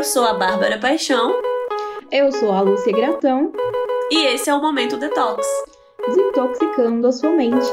Eu sou a Bárbara Paixão. Eu sou a Lúcia Gratão. E esse é o Momento Detox desintoxicando a sua mente.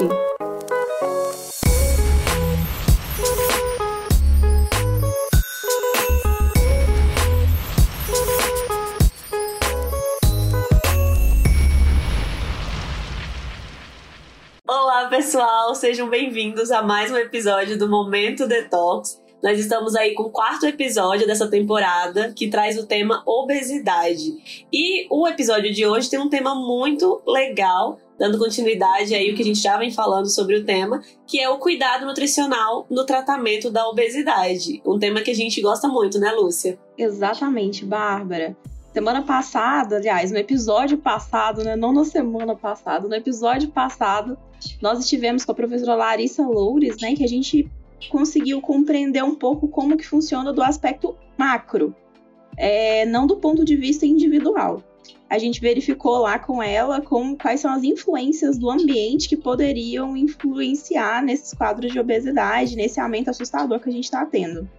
Olá, pessoal, sejam bem-vindos a mais um episódio do Momento Detox. Nós estamos aí com o quarto episódio dessa temporada que traz o tema obesidade. E o episódio de hoje tem um tema muito legal, dando continuidade aí o que a gente já vem falando sobre o tema, que é o cuidado nutricional no tratamento da obesidade. Um tema que a gente gosta muito, né, Lúcia? Exatamente, Bárbara. Semana passada, aliás, no episódio passado, né, não na semana passada, no episódio passado, nós estivemos com a professora Larissa Loures, né, que a gente conseguiu compreender um pouco como que funciona do aspecto macro, é, não do ponto de vista individual. A gente verificou lá com ela como, quais são as influências do ambiente que poderiam influenciar nesses quadros de obesidade, nesse aumento assustador que a gente está tendo.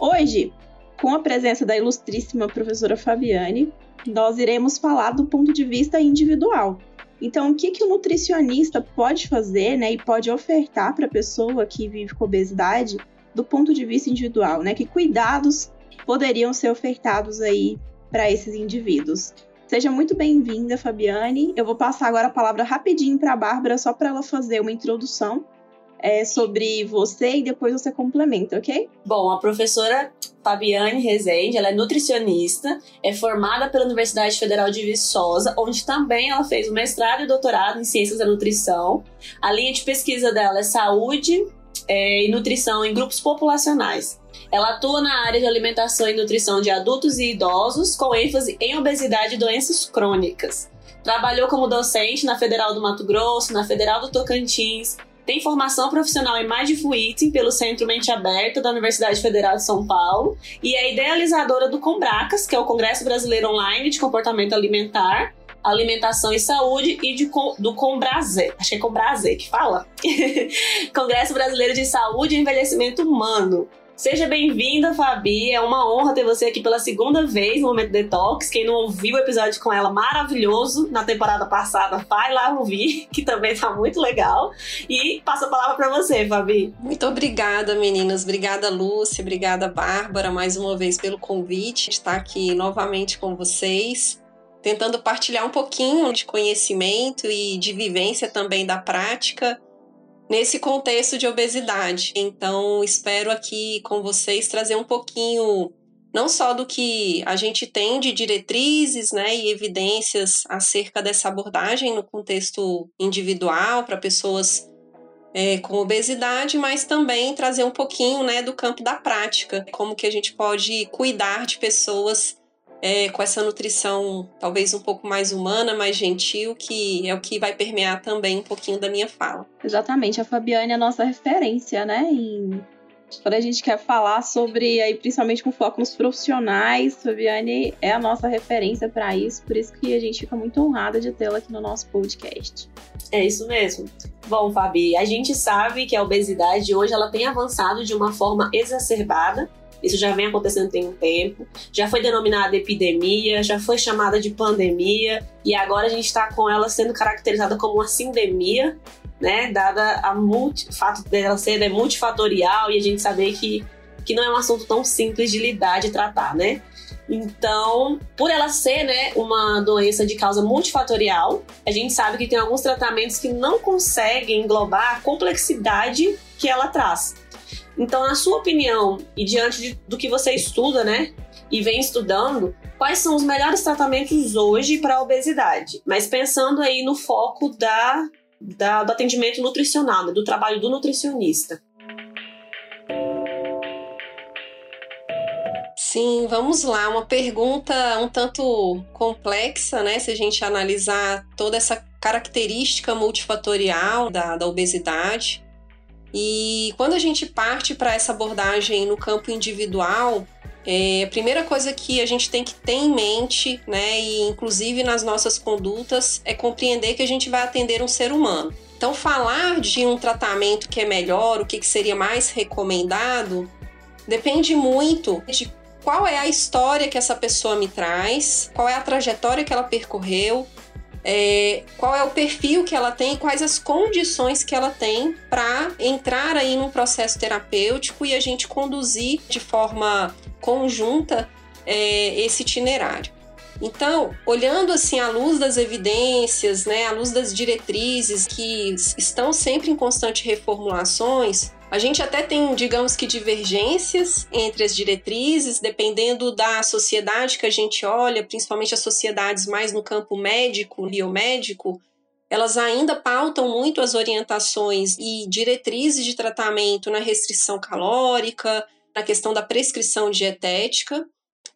Hoje, com a presença da ilustríssima professora Fabiane, nós iremos falar do ponto de vista individual, então, o que, que o nutricionista pode fazer né, e pode ofertar para a pessoa que vive com obesidade do ponto de vista individual? Né? Que cuidados poderiam ser ofertados aí para esses indivíduos? Seja muito bem-vinda, Fabiane. Eu vou passar agora a palavra rapidinho para a Bárbara, só para ela fazer uma introdução é, sobre você e depois você complementa, ok? Bom, a professora Fabiane Rezende, ela é nutricionista, é formada pela Universidade Federal de Viçosa, onde também ela fez o mestrado e doutorado em Ciências da Nutrição. A linha de pesquisa dela é saúde é, e nutrição em grupos populacionais. Ela atua na área de alimentação e nutrição de adultos e idosos, com ênfase em obesidade e doenças crônicas. Trabalhou como docente na Federal do Mato Grosso, na Federal do Tocantins, tem formação profissional em Mindful Eating pelo Centro Mente Aberta da Universidade Federal de São Paulo e é idealizadora do Combracas, que é o Congresso Brasileiro Online de Comportamento Alimentar, Alimentação e Saúde e de, do Combraze, acho que é Combraze que fala, Congresso Brasileiro de Saúde e Envelhecimento Humano. Seja bem-vinda, Fabi. É uma honra ter você aqui pela segunda vez no Momento Detox. Quem não ouviu o episódio com ela, maravilhoso, na temporada passada, vai lá ouvir, que também tá muito legal. E passo a palavra para você, Fabi. Muito obrigada, meninas. Obrigada, Lúcia. Obrigada, Bárbara, mais uma vez pelo convite estar aqui novamente com vocês tentando partilhar um pouquinho de conhecimento e de vivência também da prática nesse contexto de obesidade. Então, espero aqui com vocês trazer um pouquinho não só do que a gente tem de diretrizes né, e evidências acerca dessa abordagem no contexto individual para pessoas é, com obesidade, mas também trazer um pouquinho né, do campo da prática, como que a gente pode cuidar de pessoas é, com essa nutrição talvez um pouco mais humana, mais gentil, que é o que vai permear também um pouquinho da minha fala. Exatamente, a Fabiane é a nossa referência, né? Em... Quando a gente quer falar sobre, aí, principalmente com foco nos profissionais, Fabiane é a nossa referência para isso, por isso que a gente fica muito honrada de tê-la aqui no nosso podcast. É isso mesmo. Bom, Fabi, a gente sabe que a obesidade hoje ela tem avançado de uma forma exacerbada isso já vem acontecendo tem um tempo. Já foi denominada epidemia, já foi chamada de pandemia e agora a gente está com ela sendo caracterizada como uma sindemia, né? Dada a multi, o fato dela ser né, multifatorial e a gente saber que, que não é um assunto tão simples de lidar, de tratar, né? Então, por ela ser né, uma doença de causa multifatorial, a gente sabe que tem alguns tratamentos que não conseguem englobar a complexidade que ela traz. Então, na sua opinião, e diante de, do que você estuda, né, e vem estudando, quais são os melhores tratamentos hoje para a obesidade? Mas pensando aí no foco da, da do atendimento nutricional, né, do trabalho do nutricionista. Sim, vamos lá. Uma pergunta um tanto complexa, né? Se a gente analisar toda essa característica multifatorial da, da obesidade. E quando a gente parte para essa abordagem no campo individual, é, a primeira coisa que a gente tem que ter em mente, né, e inclusive nas nossas condutas, é compreender que a gente vai atender um ser humano. Então, falar de um tratamento que é melhor, o que, que seria mais recomendado, depende muito de qual é a história que essa pessoa me traz, qual é a trajetória que ela percorreu, é, qual é o perfil que ela tem, quais as condições que ela tem para entrar aí num processo terapêutico e a gente conduzir de forma conjunta é, esse itinerário. Então, olhando assim à luz das evidências, né, à luz das diretrizes que estão sempre em constante reformulações, a gente até tem, digamos que, divergências entre as diretrizes, dependendo da sociedade que a gente olha, principalmente as sociedades mais no campo médico, biomédico, elas ainda pautam muito as orientações e diretrizes de tratamento na restrição calórica, na questão da prescrição dietética,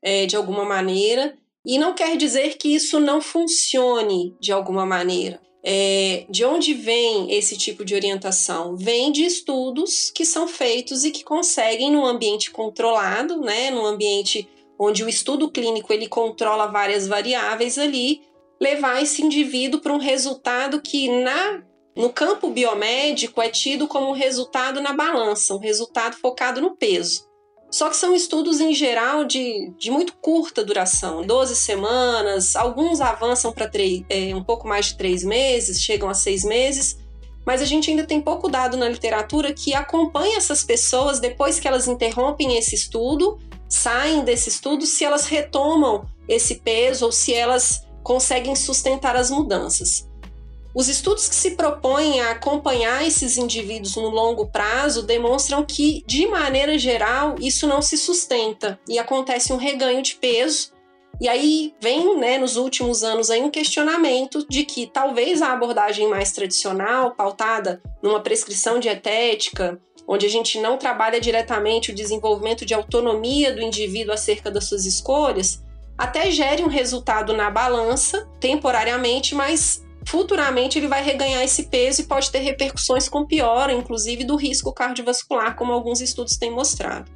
é, de alguma maneira, e não quer dizer que isso não funcione de alguma maneira. É, de onde vem esse tipo de orientação? Vem de estudos que são feitos e que conseguem, num ambiente controlado, né, num ambiente onde o estudo clínico ele controla várias variáveis ali, levar esse indivíduo para um resultado que na no campo biomédico é tido como resultado na balança, um resultado focado no peso. Só que são estudos, em geral, de, de muito curta duração 12 semanas, alguns avançam para é, um pouco mais de três meses, chegam a seis meses, mas a gente ainda tem pouco dado na literatura que acompanha essas pessoas depois que elas interrompem esse estudo, saem desse estudo, se elas retomam esse peso ou se elas conseguem sustentar as mudanças. Os estudos que se propõem a acompanhar esses indivíduos no longo prazo demonstram que, de maneira geral, isso não se sustenta e acontece um reganho de peso. E aí vem, né, nos últimos anos aí um questionamento de que talvez a abordagem mais tradicional, pautada numa prescrição dietética, onde a gente não trabalha diretamente o desenvolvimento de autonomia do indivíduo acerca das suas escolhas, até gere um resultado na balança temporariamente, mas futuramente ele vai reganhar esse peso e pode ter repercussões com piora, inclusive do risco cardiovascular, como alguns estudos têm mostrado.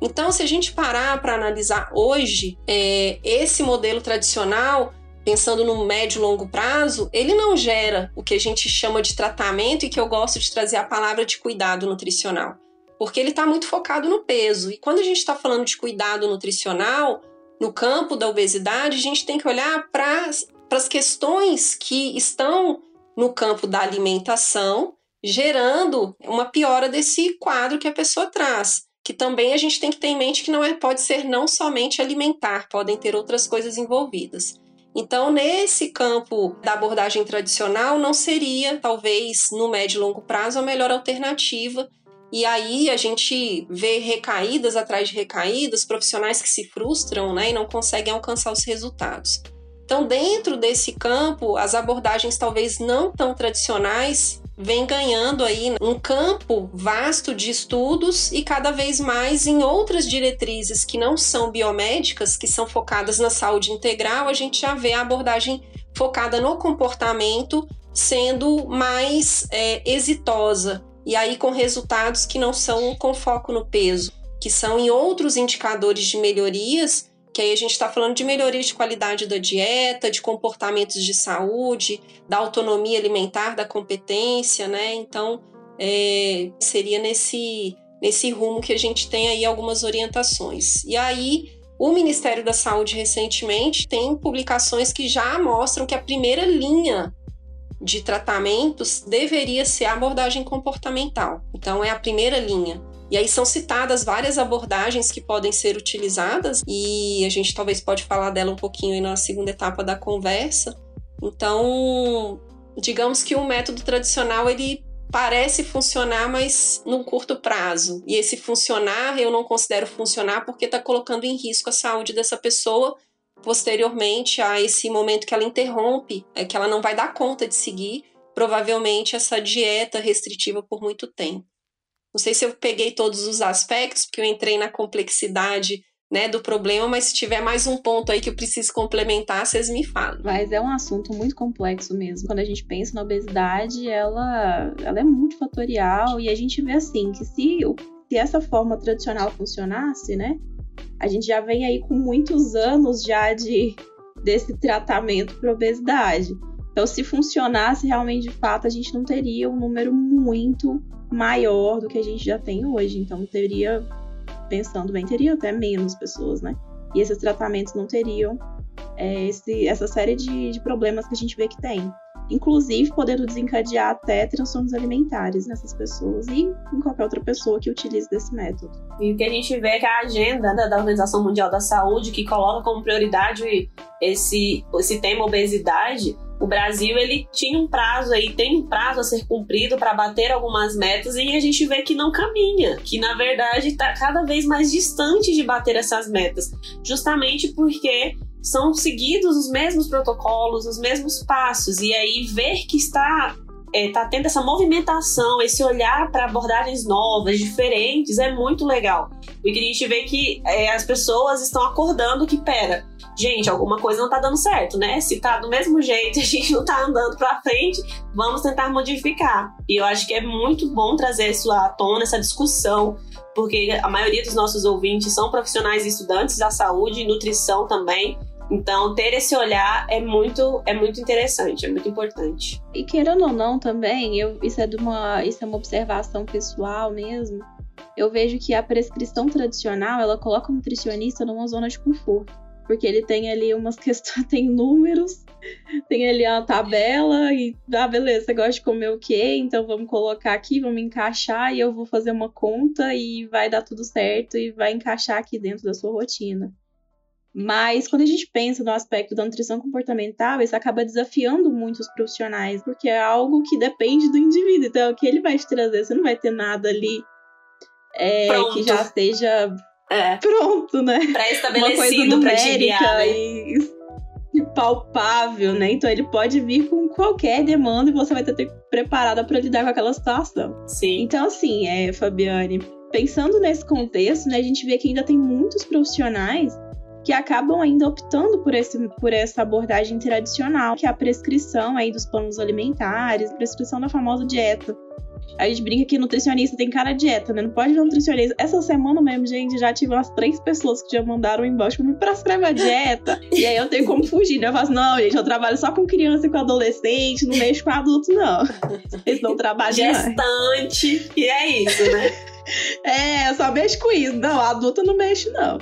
Então, se a gente parar para analisar hoje, é, esse modelo tradicional, pensando no médio e longo prazo, ele não gera o que a gente chama de tratamento e que eu gosto de trazer a palavra de cuidado nutricional, porque ele está muito focado no peso. E quando a gente está falando de cuidado nutricional, no campo da obesidade, a gente tem que olhar para para as questões que estão no campo da alimentação, gerando uma piora desse quadro que a pessoa traz. Que também a gente tem que ter em mente que não é, pode ser não somente alimentar, podem ter outras coisas envolvidas. Então, nesse campo da abordagem tradicional, não seria, talvez, no médio e longo prazo, a melhor alternativa. E aí a gente vê recaídas atrás de recaídas, profissionais que se frustram né, e não conseguem alcançar os resultados. Então, dentro desse campo, as abordagens talvez não tão tradicionais vêm ganhando aí um campo vasto de estudos e cada vez mais em outras diretrizes que não são biomédicas, que são focadas na saúde integral, a gente já vê a abordagem focada no comportamento sendo mais é, exitosa. E aí com resultados que não são com foco no peso, que são em outros indicadores de melhorias que aí a gente está falando de melhoria de qualidade da dieta, de comportamentos de saúde, da autonomia alimentar, da competência, né? Então, é, seria nesse, nesse rumo que a gente tem aí algumas orientações. E aí, o Ministério da Saúde recentemente tem publicações que já mostram que a primeira linha de tratamentos deveria ser a abordagem comportamental. Então, é a primeira linha. E aí são citadas várias abordagens que podem ser utilizadas e a gente talvez pode falar dela um pouquinho aí na segunda etapa da conversa. Então, digamos que o método tradicional ele parece funcionar, mas num curto prazo. E esse funcionar eu não considero funcionar porque está colocando em risco a saúde dessa pessoa posteriormente a esse momento que ela interrompe, é que ela não vai dar conta de seguir provavelmente essa dieta restritiva por muito tempo. Não sei se eu peguei todos os aspectos, porque eu entrei na complexidade né, do problema, mas se tiver mais um ponto aí que eu preciso complementar, vocês me falam. Mas é um assunto muito complexo mesmo. Quando a gente pensa na obesidade, ela, ela é multifatorial e a gente vê assim que se, se essa forma tradicional funcionasse, né, a gente já vem aí com muitos anos já de desse tratamento para obesidade. Então, se funcionasse realmente de fato, a gente não teria um número muito maior do que a gente já tem hoje. Então teria pensando bem, teriam até menos pessoas, né? E esses tratamentos não teriam é, esse, essa série de, de problemas que a gente vê que tem inclusive podendo desencadear até transtornos alimentares nessas pessoas e em qualquer outra pessoa que utilize desse método. E o que a gente vê é que a agenda da Organização Mundial da Saúde, que coloca como prioridade esse, esse tema obesidade, o Brasil ele tinha um prazo aí, tem um prazo a ser cumprido para bater algumas metas e a gente vê que não caminha, que na verdade está cada vez mais distante de bater essas metas, justamente porque são seguidos os mesmos protocolos, os mesmos passos, e aí ver que está é, tá tendo essa movimentação, esse olhar para abordagens novas, diferentes, é muito legal. Porque a gente vê que é, as pessoas estão acordando que, pera, gente, alguma coisa não tá dando certo, né? Se tá do mesmo jeito, a gente não tá andando para frente, vamos tentar modificar. E eu acho que é muito bom trazer isso à tona, essa discussão, porque a maioria dos nossos ouvintes são profissionais e estudantes da saúde e nutrição também. Então, ter esse olhar é muito, é muito interessante, é muito importante. E querendo ou não também, eu, isso, é de uma, isso é uma observação pessoal mesmo. Eu vejo que a prescrição tradicional, ela coloca o nutricionista numa zona de conforto. Porque ele tem ali umas questões, tem números, tem ali uma tabela e, ah, beleza, você gosta de comer o quê? Então vamos colocar aqui, vamos encaixar e eu vou fazer uma conta e vai dar tudo certo e vai encaixar aqui dentro da sua rotina. Mas quando a gente pensa no aspecto da nutrição comportamental, isso acaba desafiando muitos profissionais, porque é algo que depende do indivíduo. Então, o que ele vai te trazer, você não vai ter nada ali é, que já esteja é. pronto, né? Pré-estabelecido, Uma coisa numérica né? e, e palpável, né? Então, ele pode vir com qualquer demanda e você vai ter que estar preparada para lidar com aquela situação. Sim. Então, assim, é, Fabiane, pensando nesse contexto, né, a gente vê que ainda tem muitos profissionais que acabam ainda optando por, esse, por essa abordagem tradicional, que é a prescrição aí dos planos alimentares, prescrição da famosa dieta. A gente brinca que nutricionista tem cara de dieta, né? Não pode ver nutricionista. Essa semana mesmo, gente, já tive umas três pessoas que já mandaram embaixo pra me prescrever a dieta. e aí eu tenho como fugir, né? Eu faço, não, gente, eu trabalho só com criança e com adolescente, não mexo com adulto, não. Eles não trabalham Gestante. E é isso, né? é, eu só mexo com isso. Não, adulto não mexo, não.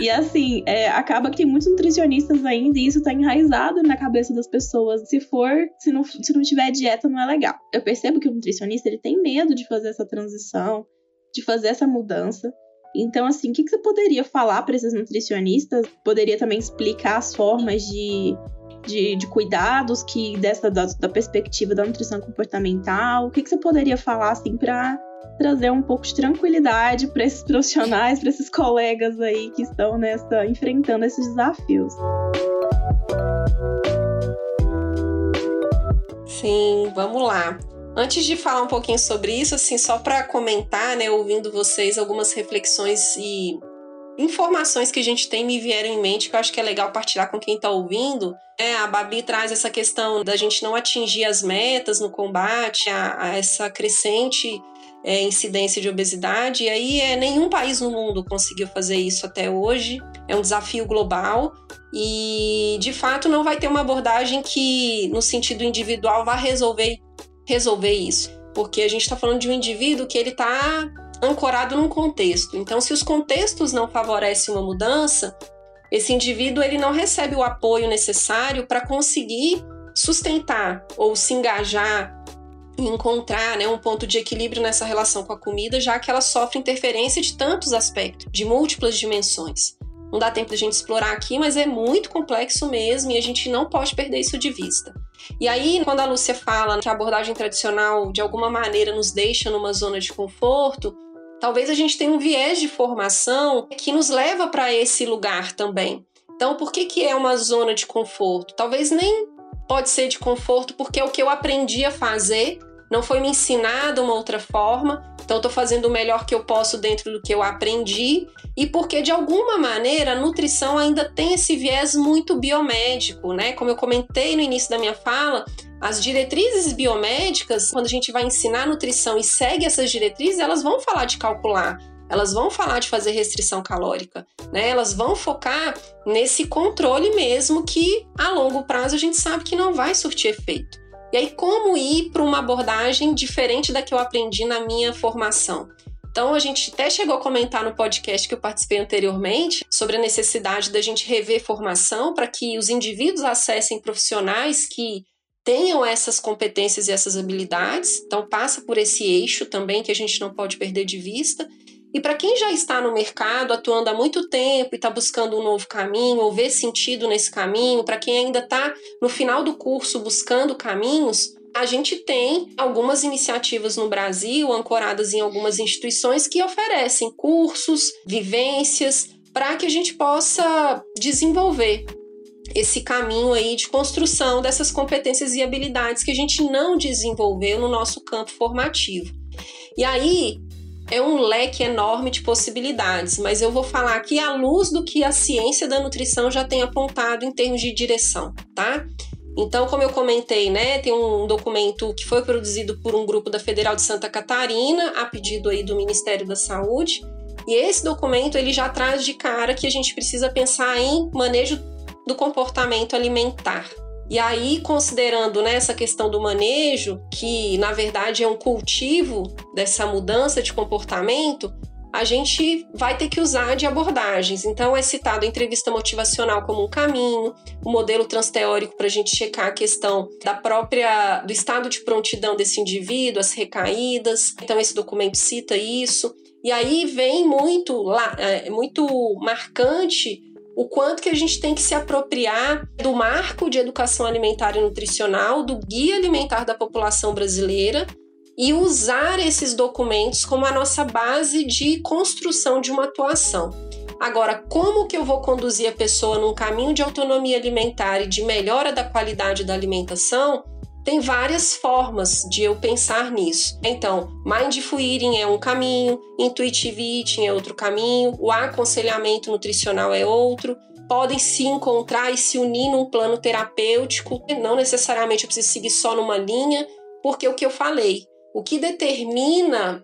E assim, é, acaba que tem muitos nutricionistas ainda e isso tá enraizado na cabeça das pessoas. Se for, se não, se não tiver dieta, não é legal. Eu percebo que o nutricionista ele tem medo de fazer essa transição, de fazer essa mudança. Então, assim, o que, que você poderia falar para esses nutricionistas? Poderia também explicar as formas de, de, de cuidados que dessa da, da, perspectiva da nutrição comportamental. O que, que você poderia falar assim para trazer um pouco de tranquilidade para esses profissionais, para esses colegas aí que estão nessa enfrentando esses desafios. Sim, vamos lá. Antes de falar um pouquinho sobre isso, assim, só para comentar, né, ouvindo vocês algumas reflexões e informações que a gente tem me vieram em mente que eu acho que é legal partilhar com quem está ouvindo. É, a Babi traz essa questão da gente não atingir as metas no combate a, a essa crescente é, incidência de obesidade. E aí é, nenhum país no mundo conseguiu fazer isso até hoje. É um desafio global e de fato não vai ter uma abordagem que, no sentido individual, vá resolver, resolver isso. Porque a gente está falando de um indivíduo que ele está ancorado num contexto. Então, se os contextos não favorecem uma mudança, esse indivíduo ele não recebe o apoio necessário para conseguir sustentar ou se engajar encontrar né, um ponto de equilíbrio nessa relação com a comida, já que ela sofre interferência de tantos aspectos, de múltiplas dimensões. Não dá tempo de a gente explorar aqui, mas é muito complexo mesmo e a gente não pode perder isso de vista. E aí, quando a Lúcia fala que a abordagem tradicional de alguma maneira nos deixa numa zona de conforto, talvez a gente tenha um viés de formação que nos leva para esse lugar também. Então, por que, que é uma zona de conforto? Talvez nem pode ser de conforto porque é o que eu aprendi a fazer, não foi me ensinado uma outra forma, então estou fazendo o melhor que eu posso dentro do que eu aprendi e porque de alguma maneira a nutrição ainda tem esse viés muito biomédico, né? Como eu comentei no início da minha fala, as diretrizes biomédicas, quando a gente vai ensinar nutrição e segue essas diretrizes, elas vão falar de calcular elas vão falar de fazer restrição calórica, né? Elas vão focar nesse controle mesmo que a longo prazo a gente sabe que não vai surtir efeito. E aí como ir para uma abordagem diferente da que eu aprendi na minha formação? Então a gente até chegou a comentar no podcast que eu participei anteriormente sobre a necessidade da gente rever formação para que os indivíduos acessem profissionais que tenham essas competências e essas habilidades. Então passa por esse eixo também que a gente não pode perder de vista. E para quem já está no mercado, atuando há muito tempo e está buscando um novo caminho, ou vê sentido nesse caminho, para quem ainda está no final do curso buscando caminhos, a gente tem algumas iniciativas no Brasil, ancoradas em algumas instituições, que oferecem cursos, vivências, para que a gente possa desenvolver esse caminho aí de construção dessas competências e habilidades que a gente não desenvolveu no nosso campo formativo. E aí é um leque enorme de possibilidades, mas eu vou falar aqui à luz do que a ciência da nutrição já tem apontado em termos de direção, tá? Então, como eu comentei, né, tem um documento que foi produzido por um grupo da Federal de Santa Catarina, a pedido aí do Ministério da Saúde. E esse documento ele já traz de cara que a gente precisa pensar em manejo do comportamento alimentar. E aí, considerando né, essa questão do manejo, que na verdade é um cultivo dessa mudança de comportamento, a gente vai ter que usar de abordagens. Então, é citado a entrevista motivacional como um caminho, o modelo transteórico para a gente checar a questão da própria do estado de prontidão desse indivíduo, as recaídas. Então, esse documento cita isso. E aí vem muito, é, muito marcante o quanto que a gente tem que se apropriar do marco de educação alimentar e nutricional, do guia alimentar da população brasileira, e usar esses documentos como a nossa base de construção de uma atuação. Agora, como que eu vou conduzir a pessoa num caminho de autonomia alimentar e de melhora da qualidade da alimentação? Tem várias formas de eu pensar nisso. Então, Mindful Eating é um caminho, Intuitive Eating é outro caminho, o aconselhamento nutricional é outro. Podem se encontrar e se unir num plano terapêutico. Não necessariamente eu preciso seguir só numa linha, porque o que eu falei, o que determina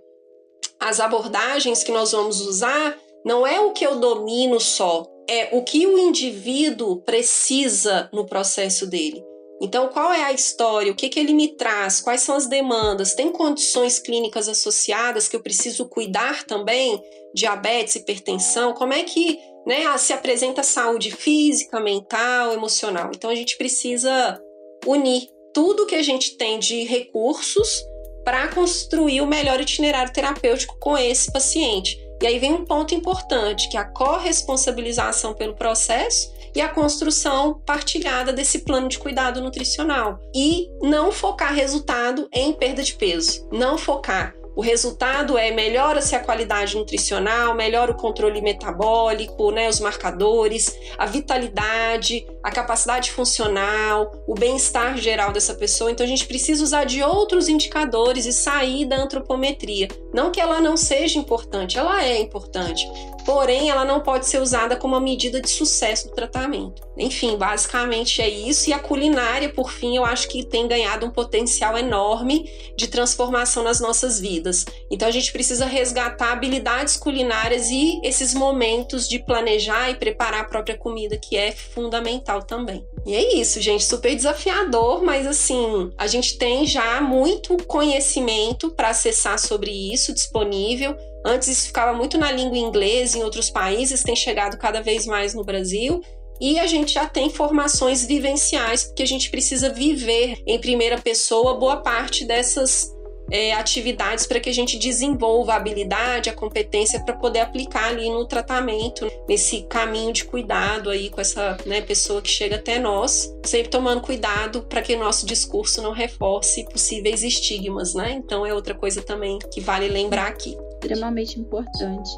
as abordagens que nós vamos usar não é o que eu domino só, é o que o indivíduo precisa no processo dele. Então, qual é a história? O que, que ele me traz? Quais são as demandas? Tem condições clínicas associadas que eu preciso cuidar também? Diabetes, hipertensão? Como é que né, se apresenta a saúde física, mental, emocional? Então, a gente precisa unir tudo que a gente tem de recursos para construir o melhor itinerário terapêutico com esse paciente. E aí vem um ponto importante, que é a corresponsabilização pelo processo e a construção partilhada desse plano de cuidado nutricional. E não focar resultado em perda de peso. Não focar o resultado é melhora-se a qualidade nutricional, melhora o controle metabólico, né, os marcadores, a vitalidade, a capacidade funcional, o bem-estar geral dessa pessoa. Então a gente precisa usar de outros indicadores e sair da antropometria. Não que ela não seja importante, ela é importante, porém ela não pode ser usada como uma medida de sucesso do tratamento. Enfim, basicamente é isso. E a culinária, por fim, eu acho que tem ganhado um potencial enorme de transformação nas nossas vidas. Então a gente precisa resgatar habilidades culinárias e esses momentos de planejar e preparar a própria comida, que é fundamental também. E é isso, gente, super desafiador, mas assim, a gente tem já muito conhecimento para acessar sobre isso disponível. Antes isso ficava muito na língua inglesa, em outros países, tem chegado cada vez mais no Brasil. E a gente já tem formações vivenciais, porque a gente precisa viver em primeira pessoa boa parte dessas é, atividades para que a gente desenvolva a habilidade, a competência para poder aplicar ali no tratamento, nesse caminho de cuidado aí com essa né, pessoa que chega até nós, sempre tomando cuidado para que o nosso discurso não reforce possíveis estigmas, né? Então é outra coisa também que vale lembrar aqui extremamente importante.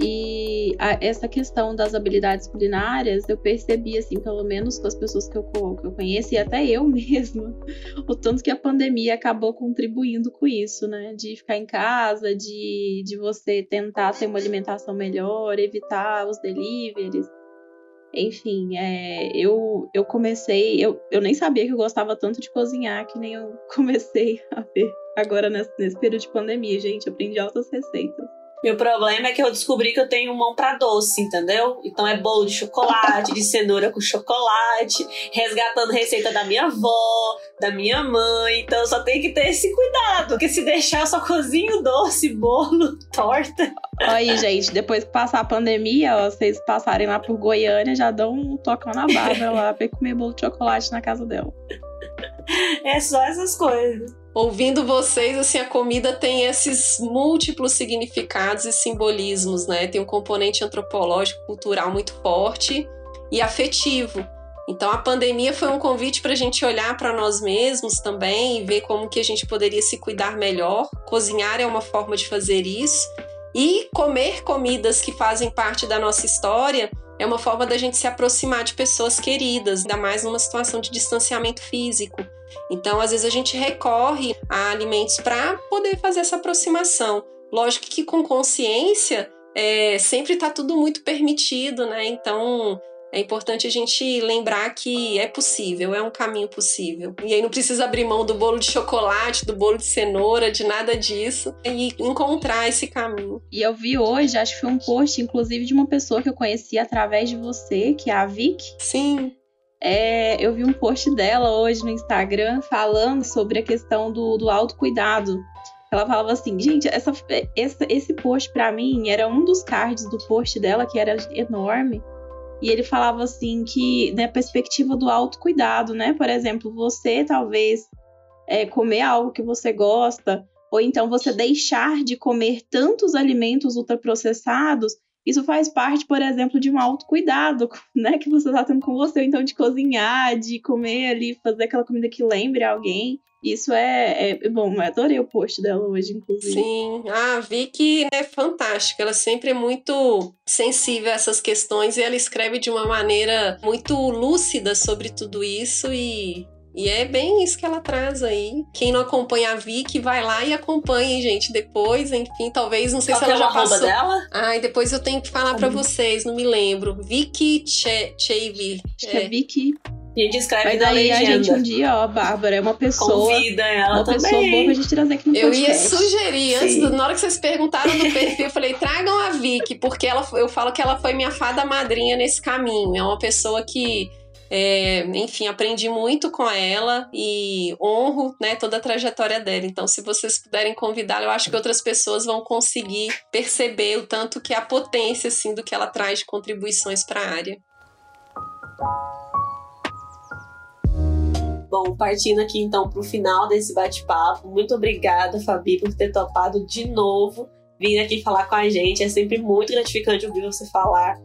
E a, essa questão das habilidades culinárias, eu percebi, assim, pelo menos com as pessoas que eu, que eu conheço, e até eu mesma, o tanto que a pandemia acabou contribuindo com isso, né? De ficar em casa, de, de você tentar ter uma alimentação melhor, evitar os deliveries. Enfim, é, eu, eu comecei. Eu, eu nem sabia que eu gostava tanto de cozinhar, que nem eu comecei a ver agora nesse, nesse período de pandemia, gente. Eu aprendi altas receitas. Meu problema é que eu descobri que eu tenho mão para doce, entendeu? Então é bolo de chocolate, de cenoura com chocolate, resgatando receita da minha avó, da minha mãe. Então eu só tenho que ter esse cuidado, porque se deixar eu só cozinho doce, bolo, torta. Aí, gente, depois que passar a pandemia, ó, vocês passarem lá por Goiânia, já dão um tocão na barba lá pra comer bolo de chocolate na casa dela. É só essas coisas ouvindo vocês, assim, a comida tem esses múltiplos significados e simbolismos, né? Tem um componente antropológico, cultural muito forte e afetivo. Então a pandemia foi um convite para a gente olhar para nós mesmos também e ver como que a gente poderia se cuidar melhor. Cozinhar é uma forma de fazer isso e comer comidas que fazem parte da nossa história é uma forma da gente se aproximar de pessoas queridas, ainda mais numa situação de distanciamento físico. Então, às vezes, a gente recorre a alimentos para poder fazer essa aproximação. Lógico que com consciência é, sempre está tudo muito permitido, né? Então, é importante a gente lembrar que é possível, é um caminho possível. E aí não precisa abrir mão do bolo de chocolate, do bolo de cenoura, de nada disso, e encontrar esse caminho. E eu vi hoje, acho que foi um post, inclusive, de uma pessoa que eu conheci através de você, que é a Vic. Sim. É, eu vi um post dela hoje no Instagram falando sobre a questão do, do autocuidado. Ela falava assim, gente, essa, essa esse post para mim era um dos cards do post dela, que era enorme. E ele falava assim que, na né, perspectiva do autocuidado, né? Por exemplo, você talvez é, comer algo que você gosta, ou então você deixar de comer tantos alimentos ultraprocessados, isso faz parte, por exemplo, de um autocuidado, né? Que você está tendo com você, então de cozinhar, de comer ali, fazer aquela comida que lembre alguém. Isso é, é, bom, eu adorei o post dela hoje, inclusive. Sim, a Vicky é fantástica, ela sempre é muito sensível a essas questões e ela escreve de uma maneira muito lúcida sobre tudo isso e e é bem isso que ela traz aí. Quem não acompanha a Vicky, vai lá e acompanhe, gente, depois, enfim, talvez, não sei Qual se ela é já passou. dela? Ai, depois eu tenho que falar para vocês, não me lembro. Vicky Chevy. Acho é. que é Vicky a gente escreve Mas na aí legenda. a gente um dia, ó, Bárbara, é uma pessoa. Convida ela uma também. pessoa boa pra gente trazer aqui no Eu podcast. ia sugerir, antes do, na hora que vocês perguntaram do perfil, eu falei, tragam a Vicky, porque ela, eu falo que ela foi minha fada madrinha nesse caminho. É uma pessoa que, é, enfim, aprendi muito com ela e honro né, toda a trajetória dela. Então, se vocês puderem convidá-la, eu acho que outras pessoas vão conseguir perceber o tanto que é a potência assim, do que ela traz de contribuições para a área. Bom, partindo aqui então para o final desse bate-papo, muito obrigada, Fabi, por ter topado de novo vir aqui falar com a gente. É sempre muito gratificante ouvir você falar.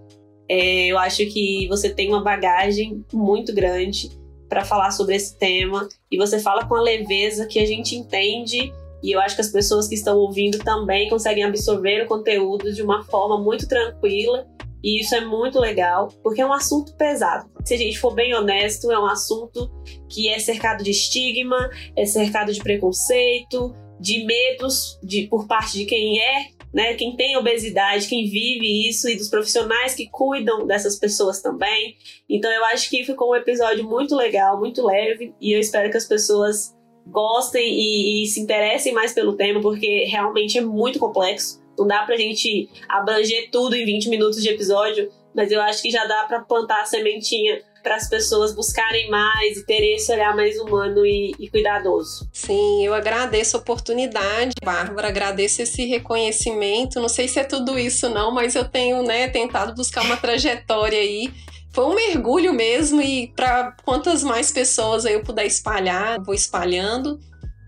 É, eu acho que você tem uma bagagem muito grande para falar sobre esse tema e você fala com a leveza que a gente entende e eu acho que as pessoas que estão ouvindo também conseguem absorver o conteúdo de uma forma muito tranquila e isso é muito legal, porque é um assunto pesado. Se a gente for bem honesto, é um assunto que é cercado de estigma, é cercado de preconceito, de medos de, por parte de quem é, né, quem tem obesidade, quem vive isso e dos profissionais que cuidam dessas pessoas também. Então eu acho que ficou um episódio muito legal, muito leve, e eu espero que as pessoas gostem e, e se interessem mais pelo tema, porque realmente é muito complexo. Não dá pra gente abranger tudo em 20 minutos de episódio, mas eu acho que já dá para plantar a sementinha para as pessoas buscarem mais e terem esse olhar mais humano e, e, cuidadoso. Sim, eu agradeço a oportunidade, Bárbara, agradeço esse reconhecimento. Não sei se é tudo isso não, mas eu tenho, né, tentado buscar uma trajetória aí. Foi um mergulho mesmo e para quantas mais pessoas eu puder espalhar, vou espalhando.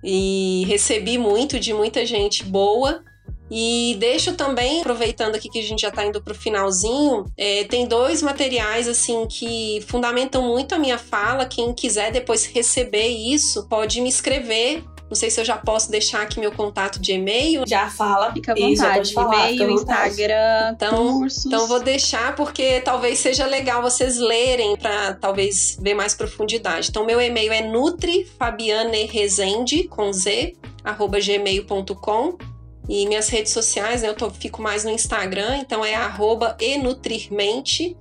E recebi muito de muita gente boa e deixo também, aproveitando aqui que a gente já está indo para o finalzinho, é, tem dois materiais assim que fundamentam muito a minha fala. Quem quiser depois receber isso, pode me escrever não sei se eu já posso deixar aqui meu contato de e-mail. Já fala. Fica à vontade. E-mail, Instagram, então, cursos. Então vou deixar porque talvez seja legal vocês lerem para talvez ver mais profundidade. Então meu e-mail é nutrifabianerezende com z arroba gmail.com e minhas redes sociais, né, eu tô, fico mais no Instagram, então é enutrirmente,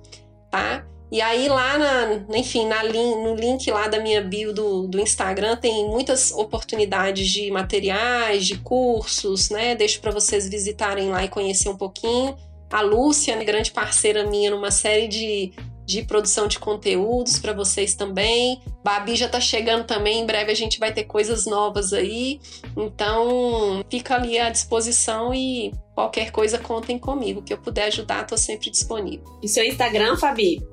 tá? E aí lá, na, enfim, na link, no link lá da minha bio do, do Instagram tem muitas oportunidades de materiais, de cursos, né? Deixo para vocês visitarem lá e conhecer um pouquinho. A Lúcia, né, grande parceira minha numa série de, de produção de conteúdos para vocês também. Babi já tá chegando também, em breve a gente vai ter coisas novas aí. Então, fica ali à disposição e qualquer coisa contem comigo, que eu puder ajudar, tô sempre disponível. E seu Instagram, Fabi?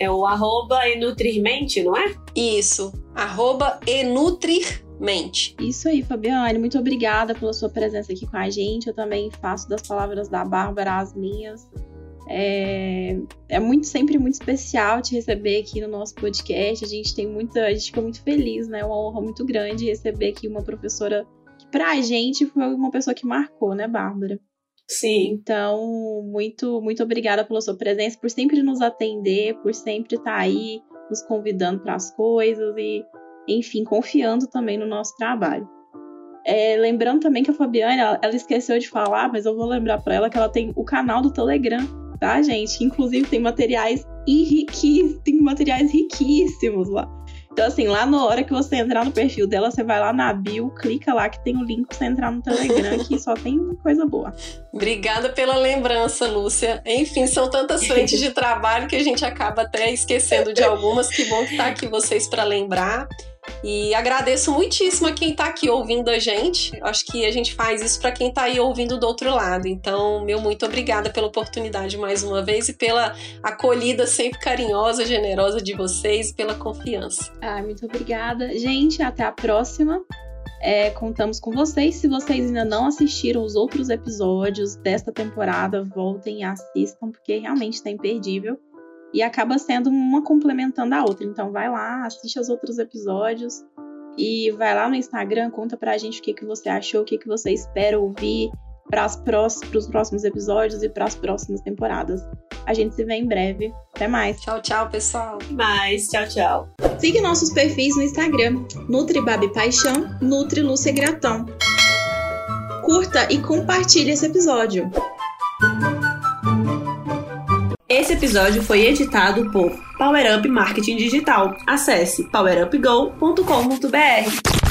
É o arroba enutrirmente, não é? Isso, arroba enutrirmente. Isso aí, Fabiane. Muito obrigada pela sua presença aqui com a gente. Eu também faço das palavras da Bárbara as minhas. É, é muito sempre muito especial te receber aqui no nosso podcast. A gente tem muita, a gente fica muito feliz, né? É uma honra muito grande receber aqui uma professora que pra gente foi uma pessoa que marcou, né, Bárbara? Sim. Então, muito, muito obrigada pela sua presença, por sempre nos atender, por sempre estar tá aí nos convidando para as coisas e, enfim, confiando também no nosso trabalho. É, lembrando também que a Fabiana, ela, ela, esqueceu de falar, mas eu vou lembrar para ela que ela tem o canal do Telegram, tá, gente? Inclusive tem materiais tem materiais riquíssimos lá. Então, assim, lá na hora que você entrar no perfil dela, você vai lá na bio, clica lá que tem o link pra você entrar no Telegram, que só tem coisa boa. Obrigada pela lembrança, Lúcia. Enfim, são tantas frentes de trabalho que a gente acaba até esquecendo de algumas. Que bom que tá aqui vocês para lembrar. E agradeço muitíssimo a quem está aqui ouvindo a gente. Acho que a gente faz isso para quem está aí ouvindo do outro lado. Então, meu muito obrigada pela oportunidade mais uma vez e pela acolhida sempre carinhosa, generosa de vocês e pela confiança. Ah, muito obrigada. Gente, até a próxima. É, contamos com vocês. Se vocês ainda não assistiram os outros episódios desta temporada, voltem e assistam, porque realmente está imperdível e acaba sendo uma complementando a outra. Então vai lá, assiste os outros episódios e vai lá no Instagram, conta pra gente o que, que você achou, o que, que você espera ouvir para os próximos episódios e para as próximas temporadas. A gente se vê em breve. Até mais. Tchau, tchau, pessoal. Mais. Tchau, tchau. Siga nossos perfis no Instagram: NutriBabi Paixão, Nutri Lúcia Gratão. Curta e compartilhe esse episódio. Esse episódio foi editado por Power Up Marketing Digital. Acesse powerupgo.com.br.